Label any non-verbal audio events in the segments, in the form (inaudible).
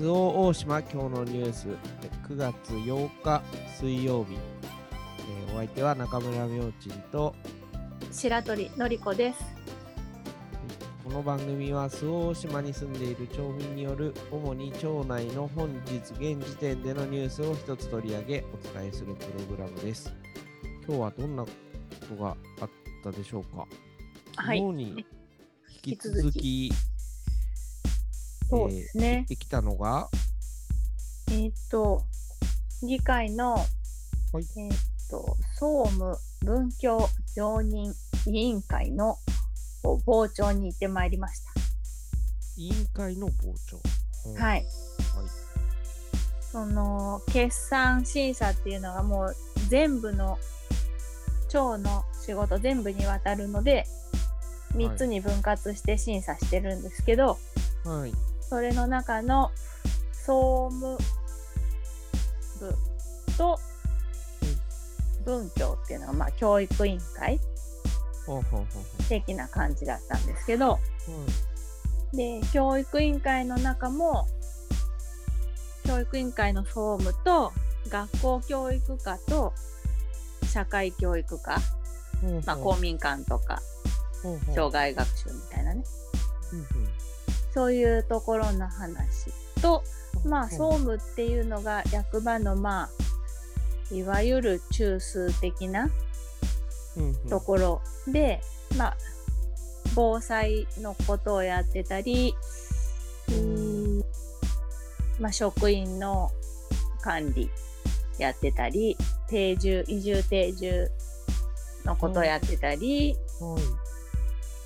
周防大島今日のニュース。9月8日水曜日、えーお相手は中村明珍と。白鳥のりこです。この番組は周防大島に住んでいる町民による主に町内の本日現時点でのニュースを一つ取り上げお伝えするプログラムです。今日はどんなことがあったでしょうか？はい。昨日に引き続きそうですね。できたのが？えーっと、議会の、はいえーっと、総務文教常任委員会の傍聴に行ってまいりまし委員会の傍聴、うんた。はい。はいその、決算審査っていうのがもう全部の、町の仕事全部にわたるので、3つに分割して審査してるんですけど、はいそれの中の総務部と文教っていうのが、まあ、教育委員会。的な感じだったんですけど、うで、教育委員会の中も、教育委員会の総務と、学校教育課と、社会教育課、うんほう。まあ、公民館とか、ほうほう。障害学習みたいなね、うんうんそういうところの話と、まあ、うん。総務っていうのが役場の、まあ、いわゆる中枢的なうんうん。ところで、まあ、防災のことをやってたり、うーん。まあ、職員の管理やってたり、定住、移住定住のことをやってたり、はい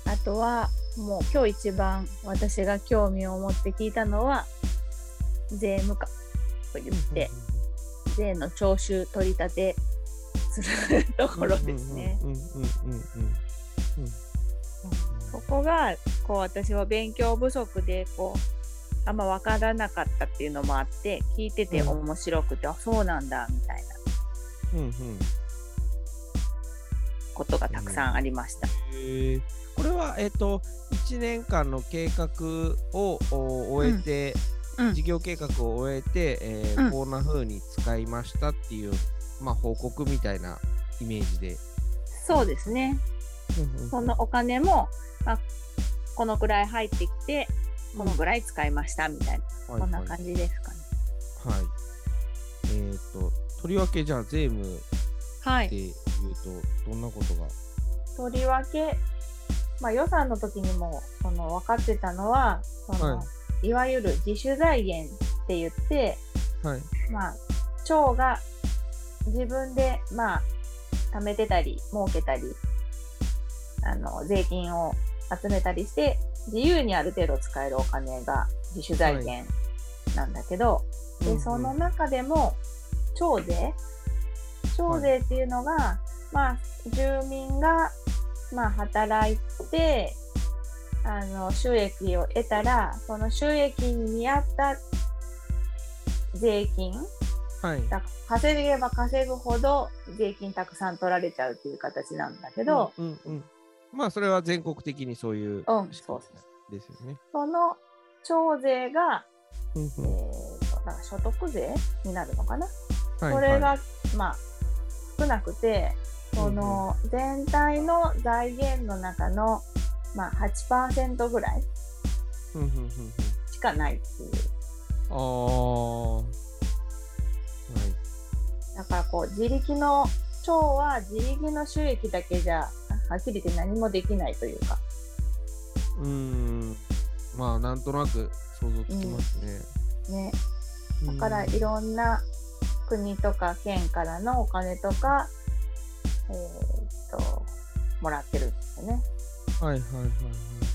あとは、もう今日一番私が興味を持って聞いたのは、税務課と言って、税の徴収取り立てするところですね。うんうんうんうんうんそこが、こう私は勉強不足で、こう、あんま分からなかったっていうのもあって、聞いててうん面白くて、あ、そうなんだ、みたいな。うんうんことがたくさんありました。へーこれはえっと1年間の計画をお終えて、うん事業計画を終えて、えーうんこんな風に使いましたっていう、まあ、報告みたいなイメージで。そうですね。そのお金も、あ、このくらい入ってきて、このぐらい使いました、みたいな、はいこんな感じですかね。はい。えっ、と、とりわけじゃあ税務はい。うと、どんなことが？とりわけ、まあ予算の時にも、その分かってたのは、その、、はい。わゆる自主財源って言って、はい。まあ、町が自分で、まあ、貯めてたり、儲けたり、あの、税金を集めたりして、自由にある程度使えるお金が自主財源なんだけど、で、うんうん。その中でも、町税？町税っていうのが、まあ、住民が、まあ、働いて、あの、収益を得たら、その収益に見合った税金はい。だ稼げば稼ぐほど税金たくさん取られちゃうっていう形なんだけど、うんうんうん。まあ、それは全国的にそういううんそうみですよね。その町税が、うんうんえーと所得税になるのかな、はいそれが、はいまあ、少なくて、その全体の財源の中の、まあ、8%ぐらいうんうんうんうんしかないっていう。ああ。はい。だからこう、自力の、町は自力の収益だけじゃ、はっきり言って何もできないというか、うーん。まあ、なんとなく想像つきますね。ね。うんだからいろんな国とか県からのお金とか、えーっと、もらってるんですよね。はいはいはい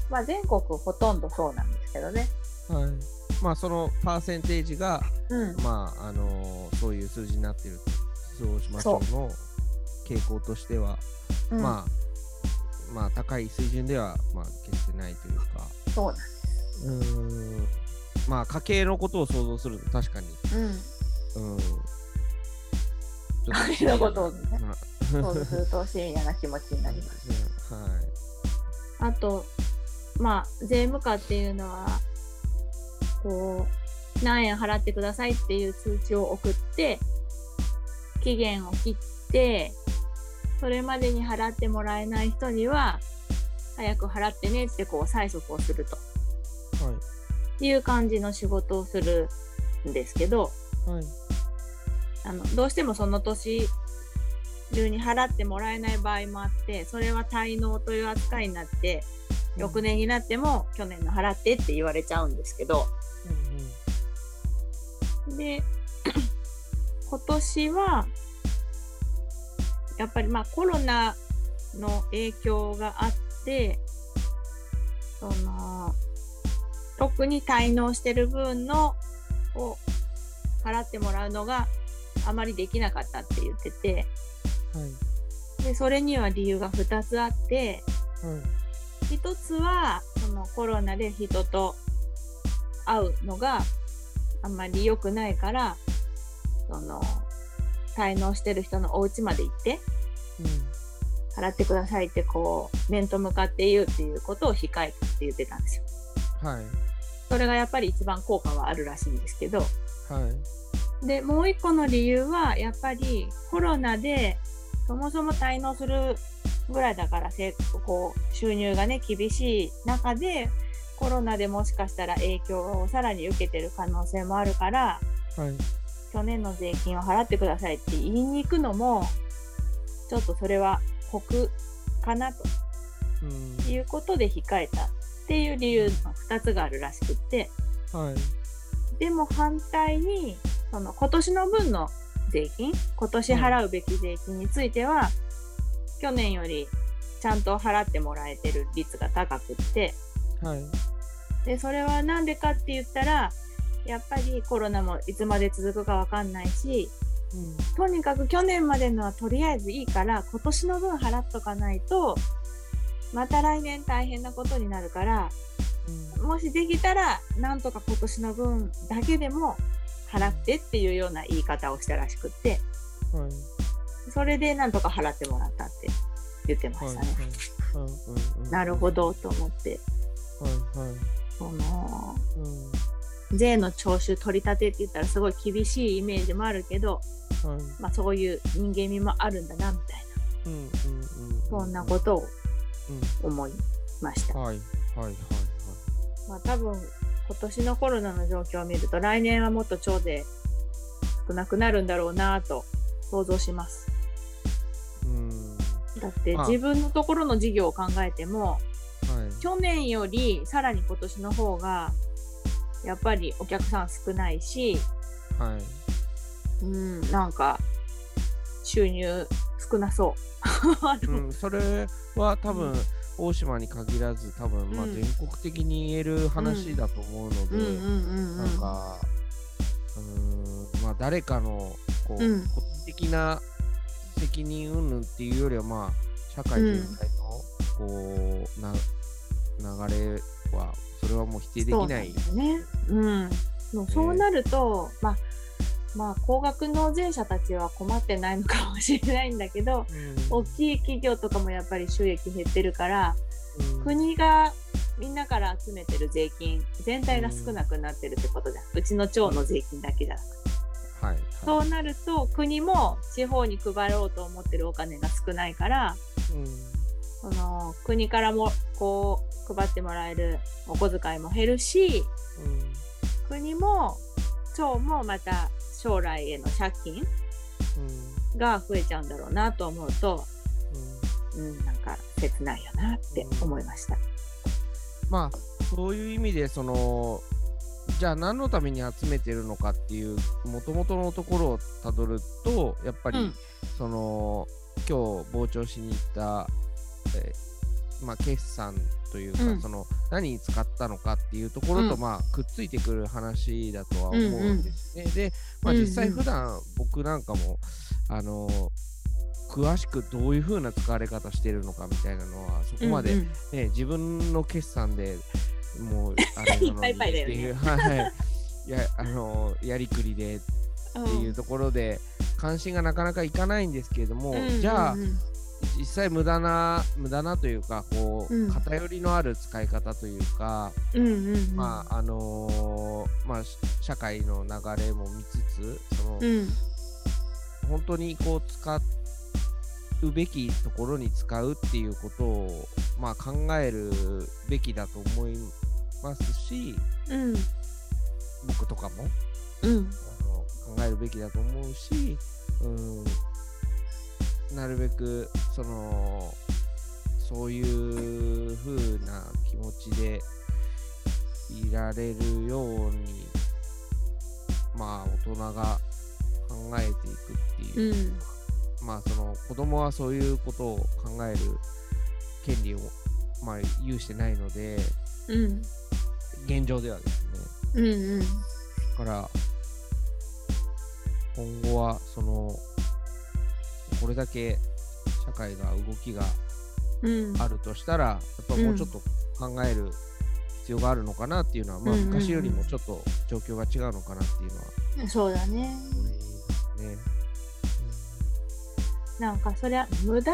まあ全国ほとんどそうなんですけどね。はい。はい。まあ、そのパーセンテージが、うん。まあ、あのーそういう数字になっていると。そうしましょうの傾向としては、うんまあ、まあ、高い水準では、まあ、決してないというか、そうなんです。うーん。まあ、家計のことを想像すると確かに、うん。うん。(laughs) 家計のことをねまあそうするとシビアな気持ちになります。はい。あと、まあ、税務課っていうのは、こう、何円払ってくださいっていう通知を送って期限を切ってそれまでに払ってもらえない人には早く払ってねってこう催促をするとはいいう感じの仕事をするんですけどはいあのどうしてもその年中に払ってもらえない場合もあってそれは滞納という扱いになって翌年になっても去年の払ってって言われちゃうんですけど。で (coughs) 今年はやっぱりまあコロナの影響があってその特に滞納してる分のを払ってもらうのがあまりできなかったって言っててでそれには理由が2つあってはい。1つはそのコロナで人と会うのがあんまり良くないからその滞納してる人のお家まで行って払ってくださいってこう面と向かって言うっていうことを控えたって言ってたんですよ。うんはい。それがやっぱり一番効果はあるらしいんですけど。はい。でもう一個の理由はやっぱりコロナでそもそも滞納するぐらいだからせこう収入がね厳しい中でコロナでもしかしたら影響をさらに受けてる可能性もあるからはい。去年の税金を払ってくださいって言いに行くのもちょっとそれは酷かなと。うん。いうことで控えたっていう理由の2つがあるらしくって。はい。でも反対にその今年の分の税金今年払うべき税金については、去年よりちゃんと払ってもらえてる率が高くってはい。でそれは何でかって言ったらやっぱりコロナもいつまで続くかわかんないしうん。とにかく去年までのはとりあえずいいから今年の分払っとかないとまた来年大変なことになるからうん。もしできたらなんとか今年の分だけでも払ってっていうような言い方をしたらしくってはい。それでなんとか払ってもらったって言ってまはいしたね。なるほどと思って。はいはい。そのうん。税の徴収取り立てって言ったらすごい厳しいイメージもあるけど、はい。まあ、そういう人間味もあるんだなみたいうんうんうんなそんなことをうん。思いました。はいはいはい。まあ、多分今年のコロナの状況を見ると来年はもっと徴税少なくなるんだろうなと想像します。はいうん。だってあ。自分のところの事業を考えてもはい。去年よりさらに今年の方がやっぱりお客さん少ないし、はい。うん、なんか収入少なそう。(laughs) うん、それは多分、大島に限らず多分、まあ、うん全国的に言える話だと思うので、なんかうーんまあ誰かのこう、うん個人的な責任云々っていうよりはまあ社会全体のこうな流れはそれはもう否定できない。そうね。うん。もうそうなると、まあ、まあ、高額納税者たちは困ってないのかもしれないんだけど、大きい企業とかもやっぱり収益減ってるから、うん。国がみんなから集めてる税金全体が少なくなってるってことじゃん。うちの町の税金だけじゃなく。て。はいはい。そうなると、国も地方に配ろうと思ってるお金が少ないから、うん。その国からもこう配ってもらえるお小遣いも減るし、うん。国も町もまた将来への借金うん。が増えちゃうんだろうなと思うと、うん。うん、なんか切ないよなって思いました。まあそういう意味でそのじゃあ何のために集めてるのかっていうもともとのところをたどるとやっぱり、うん。その今日傍聴しに行った、えーまあ、決算というか、うん。その何に使ったのかっていうところと、うん。まあくっついてくる話だとは思うんですね。で、まあ、うんうん。実際普段僕なんかもあの詳しくどういう風な使われ方してるのかみたいなのはそこまで、うんうん。ね、自分の決算でもうあれなのに (laughs) いっていう、(laughs) はい、やあのやりくりでっていうところで関心がなかなかいかないんですけれども、うん。じゃあうんうん実際無駄な無駄なというかこう、うん偏りのある使い方というか、うんうんうん。まああのーまあし社会の流れも見つつその、うん。本当にこう使うべきところに使うっていうことを、まあ、考えるべきだと思いますしうん。僕とかもうん。あの考えるべきだと思うし、うん、なるべくそのそういう風な気持ちでいられるようにまあ大人が考えていくっていうう、ん。まあその子供はそういうことを考える権利をまあ有してないのでうん。現状ではですねうんうん。だから今後はそのこれだけ社会が動きがうん。あるとしたらやっぱもうちょっと考える必要があるのかなっていうのは、まあうんうんうん昔よりもちょっと状況が違うのかなっていうのはそうだね。思いますね。なんかそりゃ無駄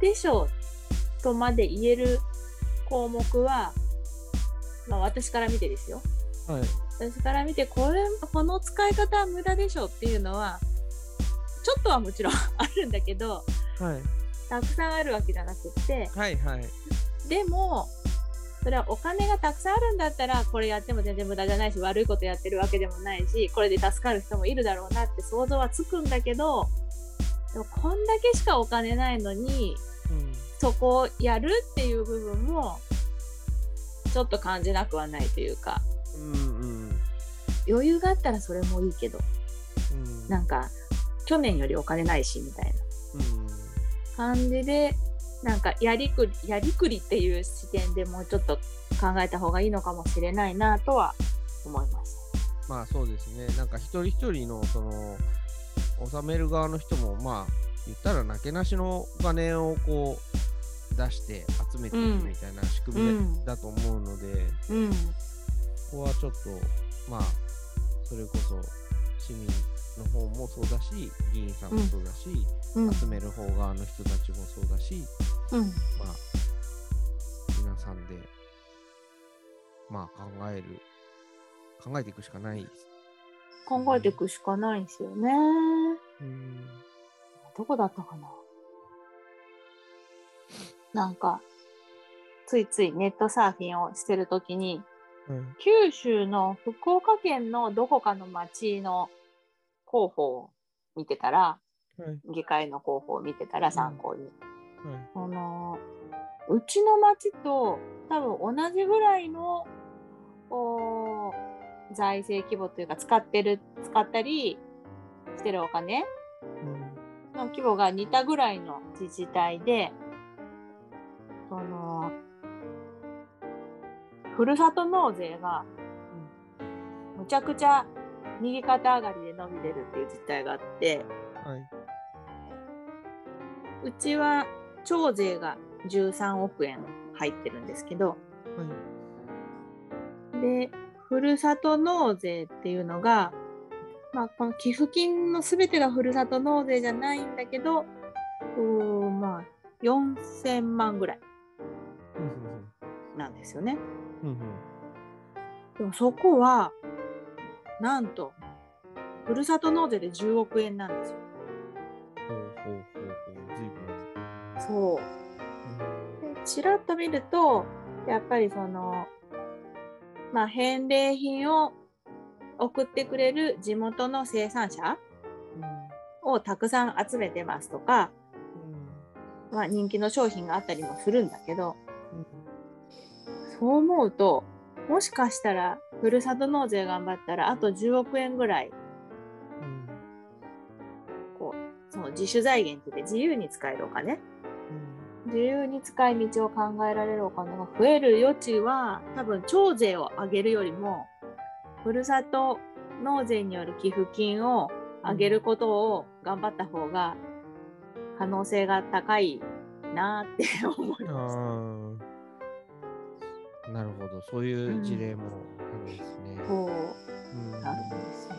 でしょとまで言える項目は、まあ私から見てですよ。うんはい私から見てこれこの使い方は無駄でしょっていうのはちょっとはもちろん (laughs) あるんだけどはい。たくさんあるわけじゃなくって。はいはい。でもそれはお金がたくさんあるんだったらこれやっても全然無駄じゃないし悪いことやってるわけでもないしこれで助かる人もいるだろうなって想像はつくんだけどでもこんだけしかお金ないのにうん。そこをやるっていう部分もちょっと感じなくはないというか。うんうん。余裕があったらそれもいいけど。うん。なんか去年よりお金ないしみたいな。うん感じでなんかやりくりやりくりっていう視点でもうちょっと考えた方がいいのかもしれないなとは思います。まあそうですね。なんか一人一人のその納める側の人もまあ言ったらなけなしのお金をこう出して集めていくみたいな仕組みうんだと思うので、うん、ここはちょっとまあそれこそ市民の方もそうだし議員さんもそうだし、うん、集める方側の人たちもそうだしうん、まあ皆さんでまあ考える考えていくしかない。考えていくしかないんですよね。うん。どこだったかな。なんか、ついついネットサーフィンをしてるときに、うん。九州の福岡県のどこかの町の広報を見てたら、はい。議会の広報を見てたら参考に。はい。あのうちの町と多分同じぐらいのお財政規模というか使ってる使ったりしてるお金の規模が似たぐらいの自治体でそのふるさと納税がむちゃくちゃ右肩上がりで伸びてるっていう実態があってはい。うちは徴税が13億円入ってるんですけどはい。でふるさと納税っていうのが、まあ、この寄付金の全てがふるさと納税じゃないんだけどうーまあ4000万ぐらいなんですよね。うんうんでもそこはなんとふるさと納税で10億円なんですよ。ほうほうほうほう。ずいぶん。そうでちらっと見るとやっぱりそのまあ返礼品を送ってくれる地元の生産者をたくさん集めてますとか、まあ、人気の商品があったりもするんだけどそう思うともしかしたらふるさと納税頑張ったらあと10億円ぐらい。うんこうその自主財源って言って自由に使えるお金。うん自由に使い道を考えられるお金が増える余地は多分徴税を上げるよりもふるさと納税による寄付金を上げることを頑張った方が可能性が高いなって思いました。ああ。なるほど。そういう事例もあるんですね。こうんうなるんですよ。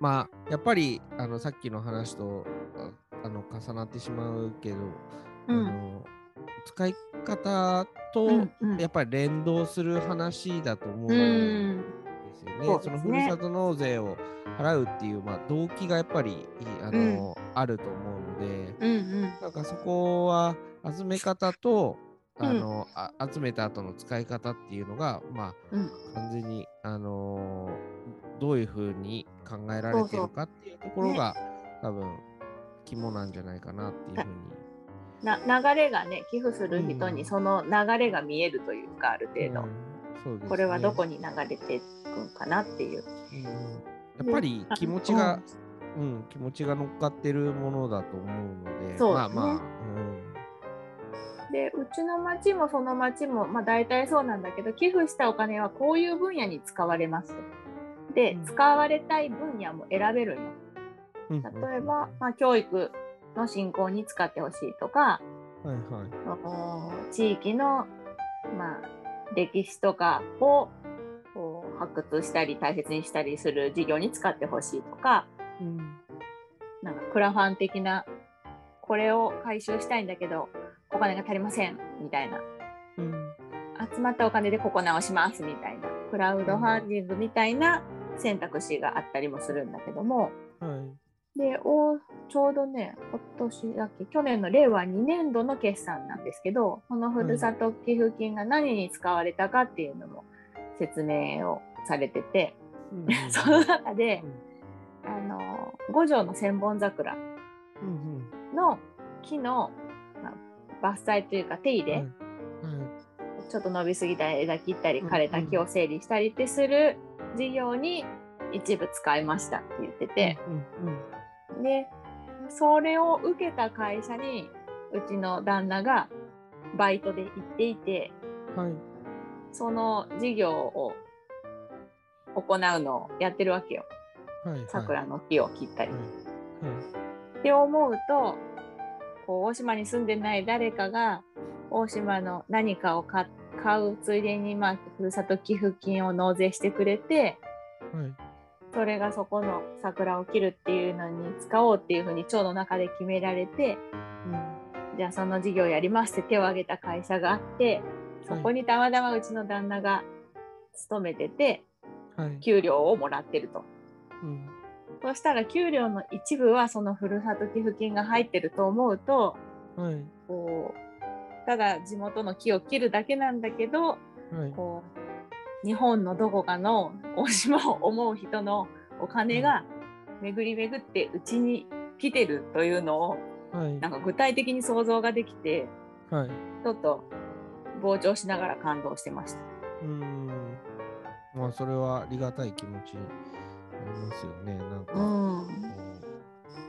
まあやっぱりあのさっきの話とああの重なってしまうけど、うんあの使い方とうんうんやっぱり連動する話だと思うんうですんよね。そのそうですねふるさと納税を払うっていう、まあ、動機がやっぱりあの、あると思うので、うんうんなんかそこは集め方とあの、あ集めた後の使い方っていうのが、まうん。あ、完全に、あのーどういうふうに考えられてるかっていうところが、多分肝なんじゃないかなっていうふうに。な流れがね寄付する人うん。にその流れが見えるというかある程度、うん。そうですね。これはどこに流れていくかなっていう。うん。やっぱり気持ちが、う。ん、気持ちが乗っかってるものだと思うので、そうまあまあ、ねでうちの町もその町も、まあ、大体そうなんだけど寄付したお金はこういう分野に使われますと。で、うん使われたい分野も選べるよ。うん、例えば、まあ、教育の振興に使ってほしいとかはいはい。お地域の、まあ、歴史とかを発掘したり大切にしたりする事業に使ってほしいとかうんなんかクラファン的なこれを回収したいんだけどお金が足りませんみたいな。うん。集まったお金でここ直しますみたいな。クラウドファンディングみたいな選択肢があったりもするんだけども。はい。でおちょうどね今年だっけ？去年の令和2年度の決算なんですけどこのふるさと寄付金が何に使われたかっていうのも説明をされてて、うん。(laughs) その中であの五条の千本桜うんうん。の木の、まあ伐採というか手入れ、ちょっと伸びすぎた枝切ったりうん枯れた木を整理したりってする事業に一部使いましたって言ってて、でそれを受けた会社にうちの旦那がバイトで行っていてはい。その事業を行うのをやってるわけよ。はいはい。桜の木を切ったり。はい。って思うとこう大島に住んでない誰かが大島の何かを買買うついでに、まあ、ふるさと寄付金を納税してくれてはい。はい。それがそこの桜を切るっていうのに使おうっていうふうに町の中で決められてじゃあその事業やりますって手を挙げた会社があってそこにたまたまうちの旦那が勤めててはい。給料をもらってると。うんそしたら給料の一部はそのふるさと寄付金が入ってると思うとはい。こうただ地元の木を切るだけなんだけどはい。こう日本のどこかの大島を思う人のお金が巡り巡ってうちに来てるというのをはい。なんか具体的に想像ができてはい。ちょっと膨張しながら感動してました。うーん。まあ、それはありがたい気持ちますよね。なんか、こ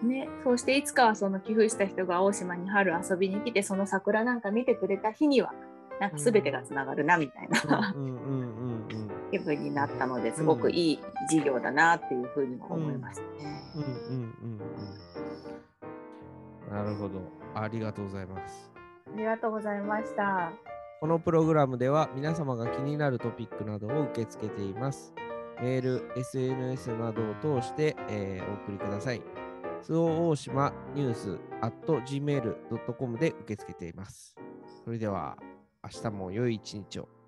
ね、そうしていつかはその寄付した人が大島に春遊びに来てその桜なんか見てくれた日にはなんか全てがつながるなみたいうな、うんうんうんうんうん。気分になったのですごくいい事業だなっていうふうにも思いました。なるほど。ありがとうございます。ありがとうございました。このプログラムでは皆様が気になるトピックなどを受け付けています。メール、SNS などを通して、えーお送りください。周防大島ニュース at gmail.com で受け付けています。それでは明日も良い一日を。